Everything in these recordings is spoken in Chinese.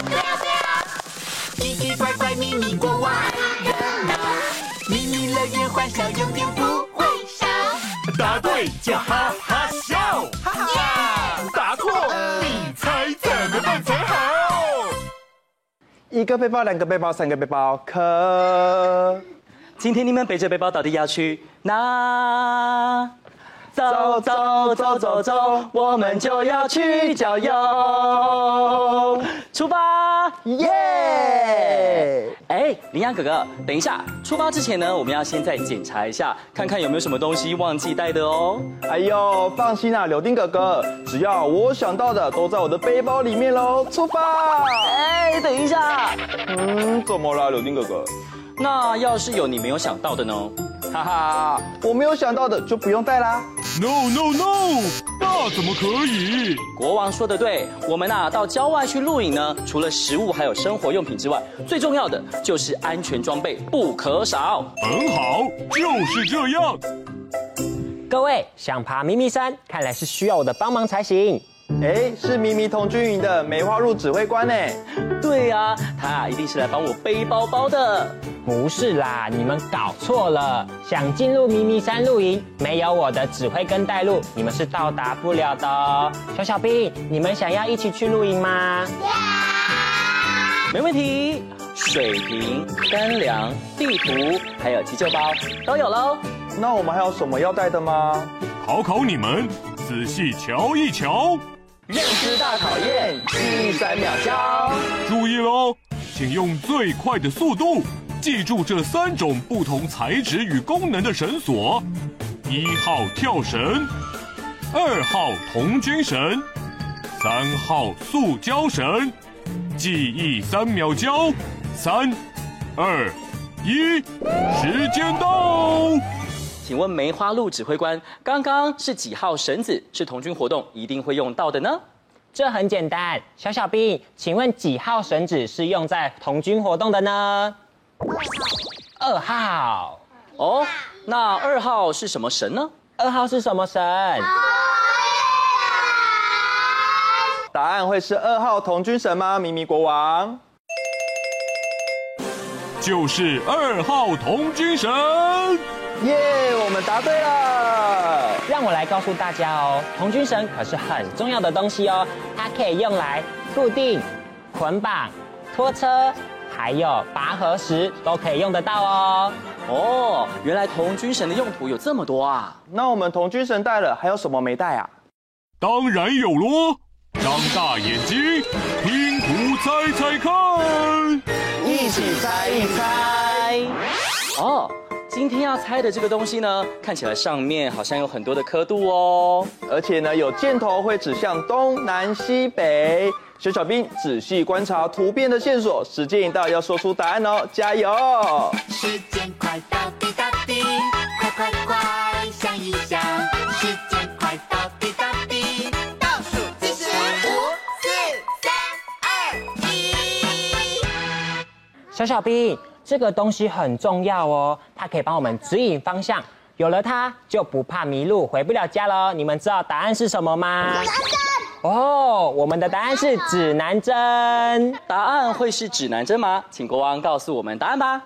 重要。奇奇怪怪秘密国王，热闹，秘密乐园欢笑永远不会少。答对就哈哈笑，哈哈！答错，你猜怎么办才好？一个背包，两个背包，三个背包，可。今天你们背着背包到底要去哪？走走走走走，我们就要去郊游。出发，耶！哎，羚羊哥哥，等一下，出发之前呢，我们要先再检查一下，看看有没有什么东西忘记带的哦。哎呦，放心啊，柳丁哥哥，只要我想到的都在我的背包里面喽。出发！哎，等一下，嗯，怎么了，柳丁哥哥？那要是有你没有想到的呢？哈哈，我没有想到的就不用带啦。No no no，那怎么可以？国王说的对，我们呐到郊外去露营呢，除了食物还有生活用品之外，最重要的就是安全装备不可少。很好，就是这样。各位想爬咪咪山，看来是需要我的帮忙才行。哎，是秘密童军营的梅花鹿指挥官呢。对呀，他一定是来帮我背包包的。不是啦，你们搞错了。想进入咪咪山露营，没有我的指挥跟带路，你们是到达不了的哦。小小兵，你们想要一起去露营吗？没问题。水瓶、干粮、地图，还有急救包都有喽。那我们还有什么要带的吗？考考你们，仔细瞧一瞧。认知大考验，记忆三秒交。注意喽，请用最快的速度记住这三种不同材质与功能的绳索：一号跳绳，二号童军绳，三号塑胶绳。记忆三秒交，三、二、一，时间到。请问梅花鹿指挥官，刚刚是几号绳子？是童军活动一定会用到的呢？这很简单，小小兵，请问几号绳子是用在童军活动的呢？二号。二号。哦，那二号是什么神呢？二号是什么神？答案会是二号童军神吗？咪咪国王。就是二号童军绳。耶，yeah, 我们答对了！让我来告诉大家哦，童军绳可是很重要的东西哦，它可以用来固定、捆绑、拖车，还有拔河时都可以用得到哦。哦，原来童军绳的用途有这么多啊！那我们童军绳带了，还有什么没带啊？当然有喽！张大眼睛，拼图猜猜看，一起猜一猜。哦。今天要猜的这个东西呢，看起来上面好像有很多的刻度哦，而且呢有箭头会指向东南西北。小小兵仔细观察图片的线索，时间一到要说出答案哦，加油！时间快到滴答滴，快快快想一想，时间快到滴答滴，倒数计时五、四、三、二、一。小小兵。这个东西很重要哦，它可以帮我们指引方向，有了它就不怕迷路，回不了家了。你们知道答案是什么吗？哦，我们的答案是指南针。答案会是指南针吗？请国王告诉我们答案吧。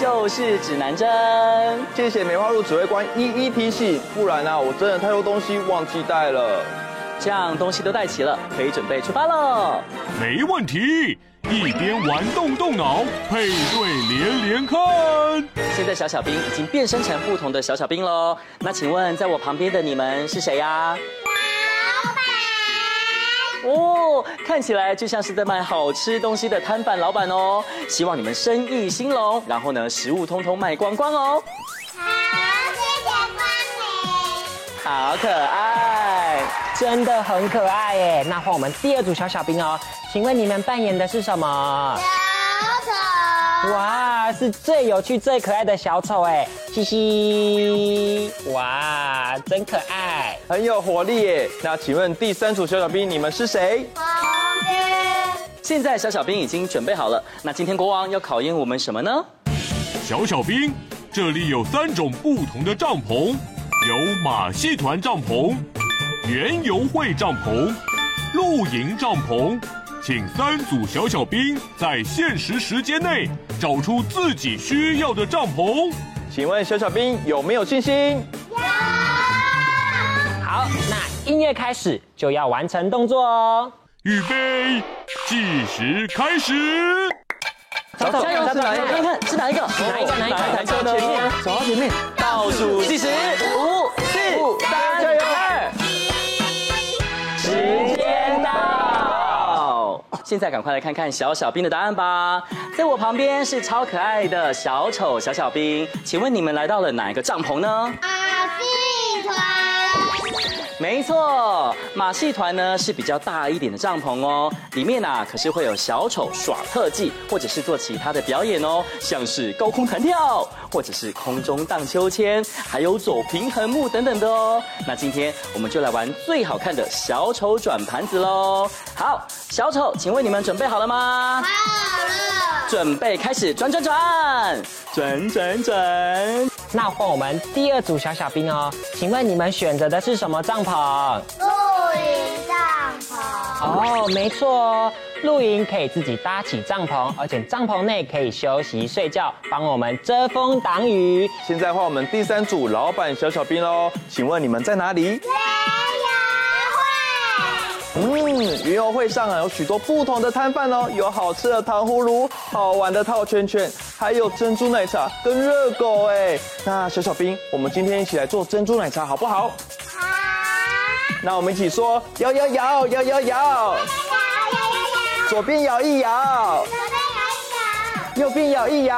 就是指南针。谢谢梅花鹿指挥官一一提醒，不然啊，我真的太多东西忘记带了。这样东西都带齐了，可以准备出发喽。没问题，一边玩动动脑，配对连连看。现在小小兵已经变身成不同的小小兵喽。那请问，在我旁边的你们是谁呀？哦，看起来就像是在卖好吃东西的摊贩老板哦。希望你们生意兴隆，然后呢，食物通通卖光光哦。好，谢谢光临。好可爱，真的很可爱耶。那换我们第二组小小兵哦，请问你们扮演的是什么？小丑。哇，啊，是最有趣、最可爱的小丑哎，嘻嘻，哇，真可爱，很有活力耶。那请问第三组小小兵，你们是谁？现在小小兵已经准备好了，那今天国王要考验我们什么呢？小小兵，这里有三种不同的帐篷，有马戏团帐篷、园游会帐篷、露营帐篷。请三组小小兵在限时时间内找出自己需要的帐篷。请问小小兵有没有信心？有。好，那音乐开始就要完成动作哦。预备，计时开始。小丑，加油！看看是哪一个？哪一个？哪一台车前面，走到前面，倒数计时，现在赶快来看看小小兵的答案吧。在我旁边是超可爱的小丑小小兵，请问你们来到了哪一个帐篷呢？没错，马戏团呢是比较大一点的帐篷哦，里面啊可是会有小丑耍特技，或者是做其他的表演哦，像是高空弹跳，或者是空中荡秋千，还有走平衡木等等的哦。那今天我们就来玩最好看的小丑转盘子喽。好，小丑，请问你们准备好了吗？好了。准备开始转转转，转转转。那换我们第二组小小兵哦，请问你们选择的是什么帐篷？露营帐篷。哦，没错哦，露营可以自己搭起帐篷，而且帐篷内可以休息睡觉，帮我们遮风挡雨。现在换我们第三组老板小小兵喽，请问你们在哪里？嗯，园游会上啊有许多不同的摊贩哦，有好吃的糖葫芦，好玩的套圈圈，还有珍珠奶茶跟热狗哎。那小小兵，我们今天一起来做珍珠奶茶好不好？好。那我们一起说摇摇摇摇摇摇，摇摇摇，左边摇一摇，右边摇一摇，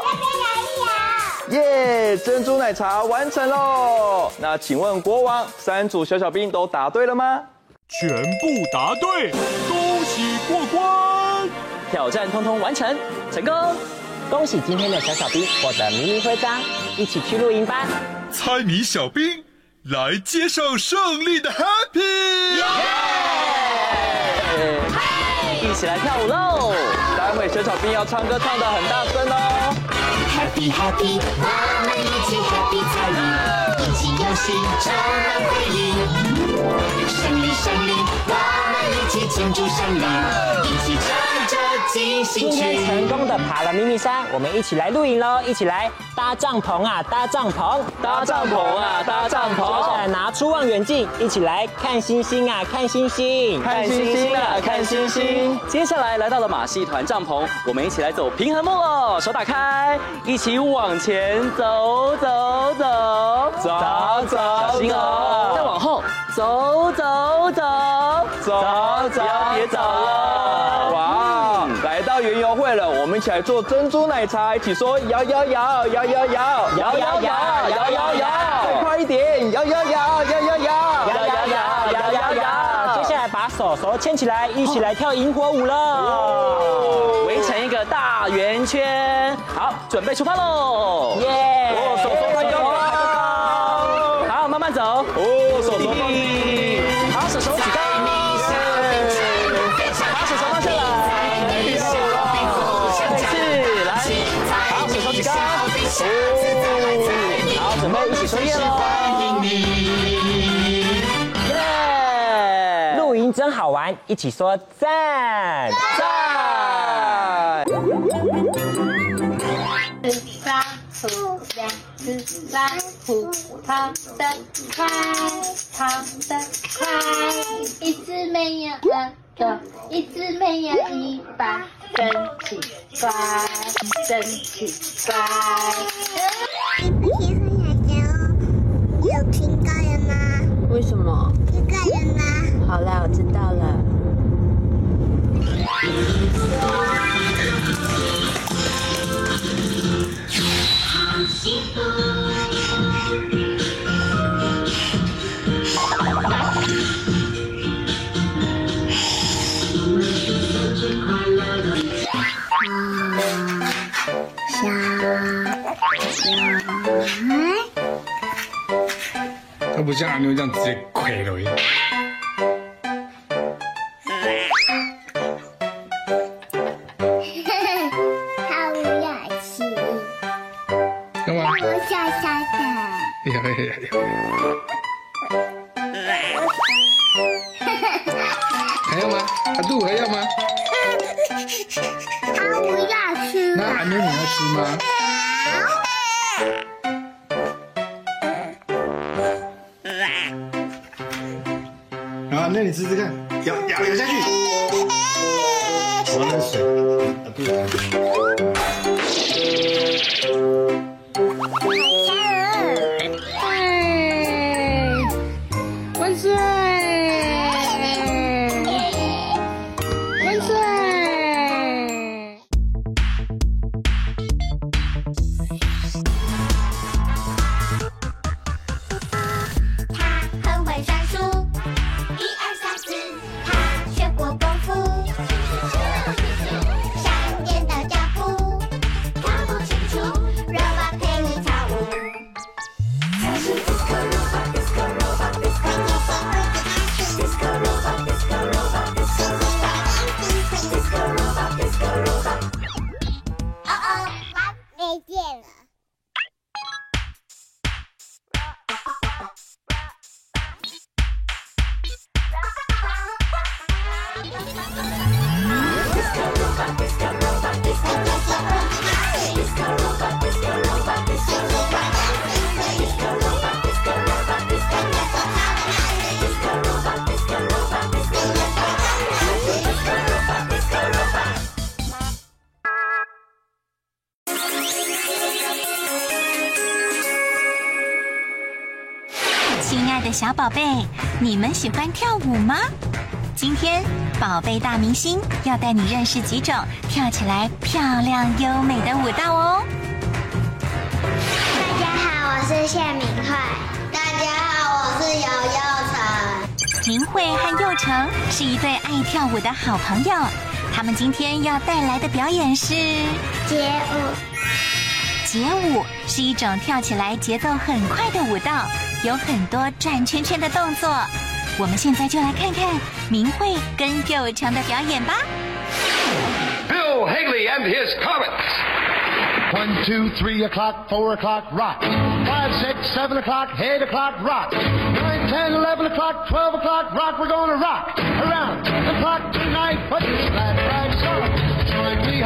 右边摇一摇，右边摇一摇。耶，珍珠奶茶完成喽。那请问国王，三组小小兵都答对了吗？全部答对，恭喜过关！挑战通通完成，成功！恭喜今天的小小兵获得迷你徽章，一起去露营吧！猜谜小兵来接受胜利的 Happy！一起来跳舞喽！待会小小兵要唱歌，唱得很大声哦！Happy Happy，我们一起心照了，回忆，胜利，胜利。起庆祝胜利，一起唱着进行曲。今天成功的爬了咪咪山，我们一起来露营喽！一起来搭帐篷啊，搭帐篷，搭帐篷啊，搭帐篷。接下来拿出望远镜，一起来看星星啊，看星星，看星星啊，看星星。接下来来到了马戏团帐篷，我们一起来走平衡木喽！手打开，一起往前走走走走走，小心哦，再往后。走走走一起来做珍珠奶茶，一起说摇摇摇摇摇摇摇摇摇摇摇摇，再快一点，摇摇摇摇摇摇摇摇摇摇摇摇。接下来把手手牵起来，一起来跳萤火舞了，围成一个大圆圈。好，准备出发喽！耶！一起说赞赞。一只没有耳朵，一只没有尾巴，真奇怪，真奇怪。为什么？听到了吗？好啦，我知道了。他不像阿牛这样直接亏了。哈哈，他不。干嘛？我想下课。呀呀呀！再见了。小宝贝，你们喜欢跳舞吗？今天宝贝大明星要带你认识几种跳起来漂亮优美的舞蹈哦。大家好，我是谢明慧。大家好，我是姚佑成。明慧和佑成是一对爱跳舞的好朋友，他们今天要带来的表演是街舞，街舞，是一种跳起来节奏很快的舞蹈，有很多转圈圈的动作。我们现在就来看看明慧跟佑成的表演吧。Bill Haley and his Comets. One, two, three o'clock, four o'clock, rock. Five, six, seven o'clock, eight o'clock, rock. Nine, ten, eleven o'clock, twelve o'clock, rock. We're gonna rock around the clock tonight. Put your glad rags on. Join me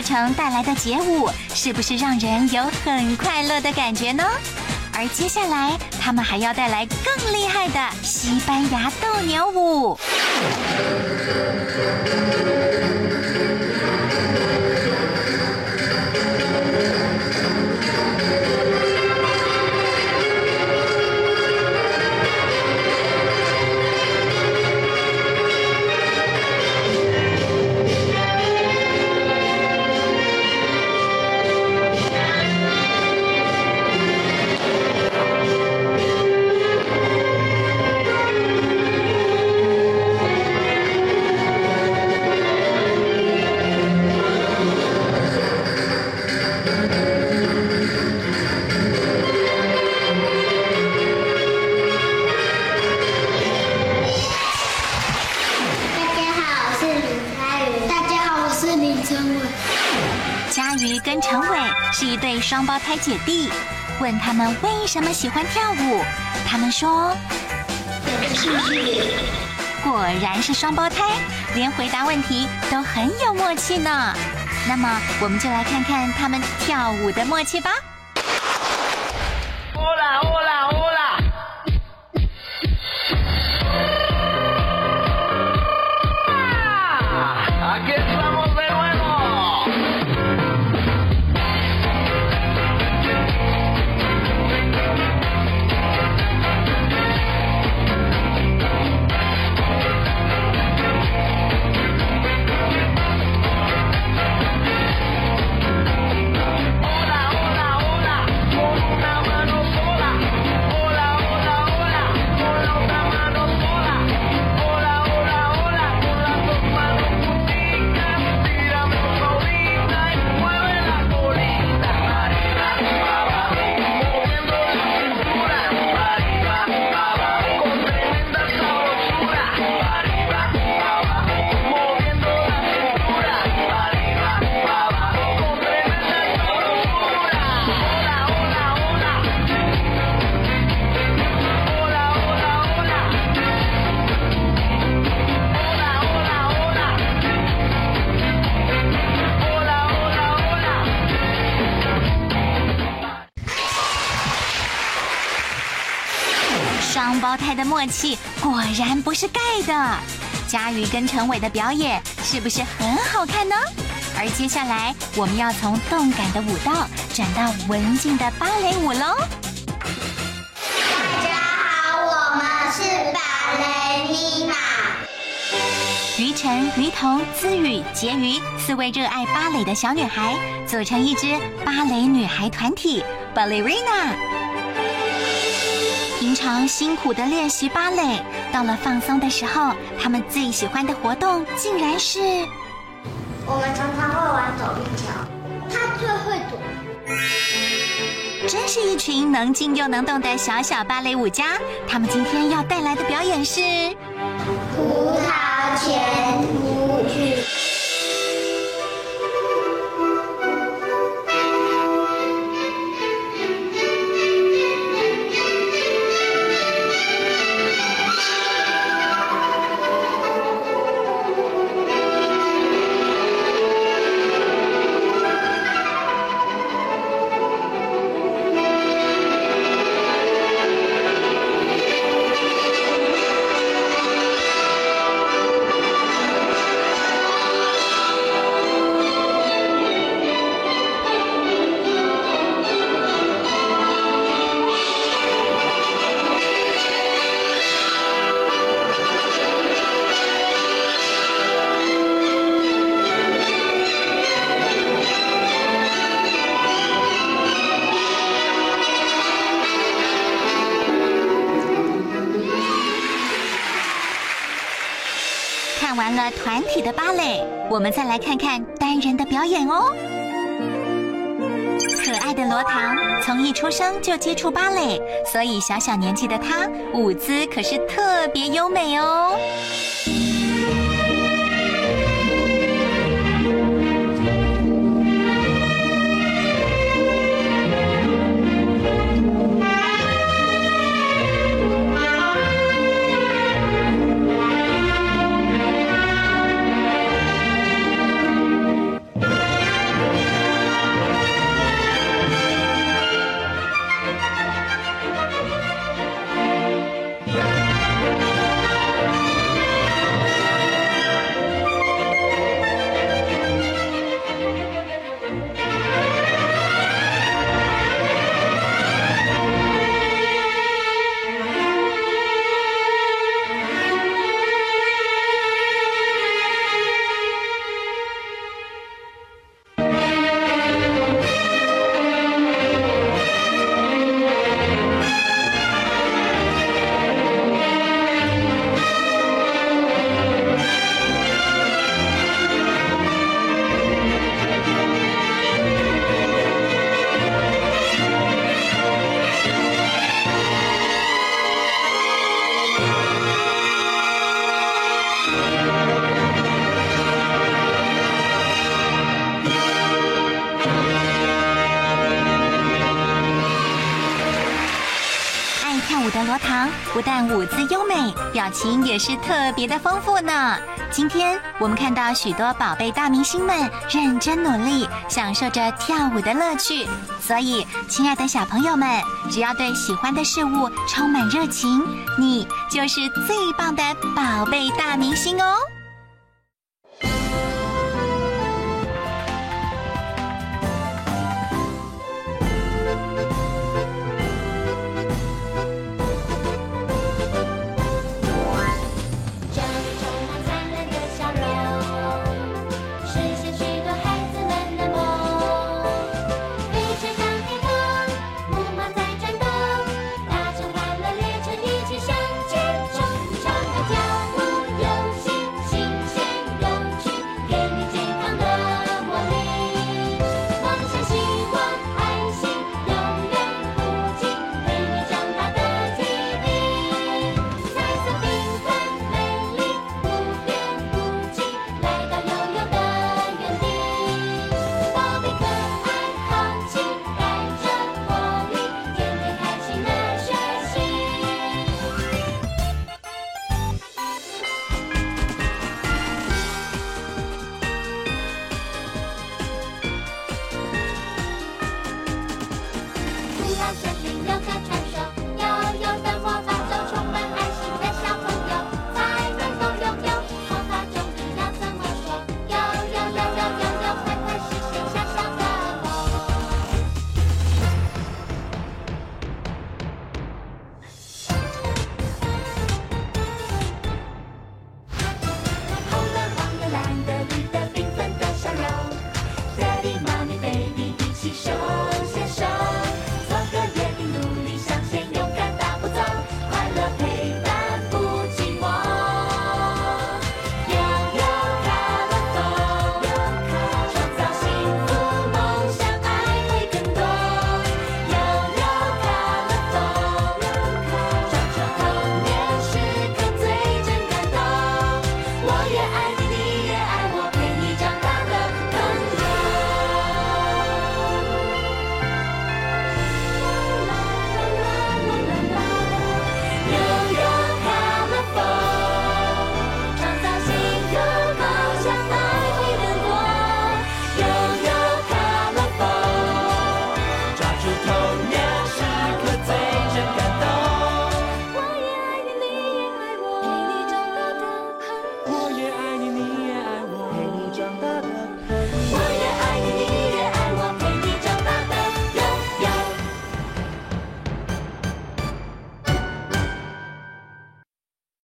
成带来的街舞，是不是让人有很快乐的感觉呢？而接下来，他们还要带来更厉害的西班牙斗牛舞。双胞胎姐弟，问他们为什么喜欢跳舞，他们说：“果然是双胞胎，连回答问题都很有默契呢。”那么，我们就来看看他们跳舞的默契吧。双胞胎的默契果然不是盖的，佳瑜跟陈伟的表演是不是很好看呢？而接下来我们要从动感的舞蹈转到文静的芭蕾舞喽。大家好，我们是芭蕾妮娜。于晨、于彤、姿雨、婕妤四位热爱芭蕾的小女孩组成一支芭蕾女孩团体 Ballerina。平常辛苦的练习芭蕾，到了放松的时候，他们最喜欢的活动竟然是……我们常常会玩躲避球，他最会躲。真是一群能静又能动的小小芭蕾舞家。他们今天要带来的表演是葡萄钱我们再来看看单人的表演哦。可爱的罗唐从一出生就接触芭蕾，所以小小年纪的他舞姿可是特别优美哦。表情也是特别的丰富呢。今天我们看到许多宝贝大明星们认真努力，享受着跳舞的乐趣。所以，亲爱的小朋友们，只要对喜欢的事物充满热情，你就是最棒的宝贝大明星哦。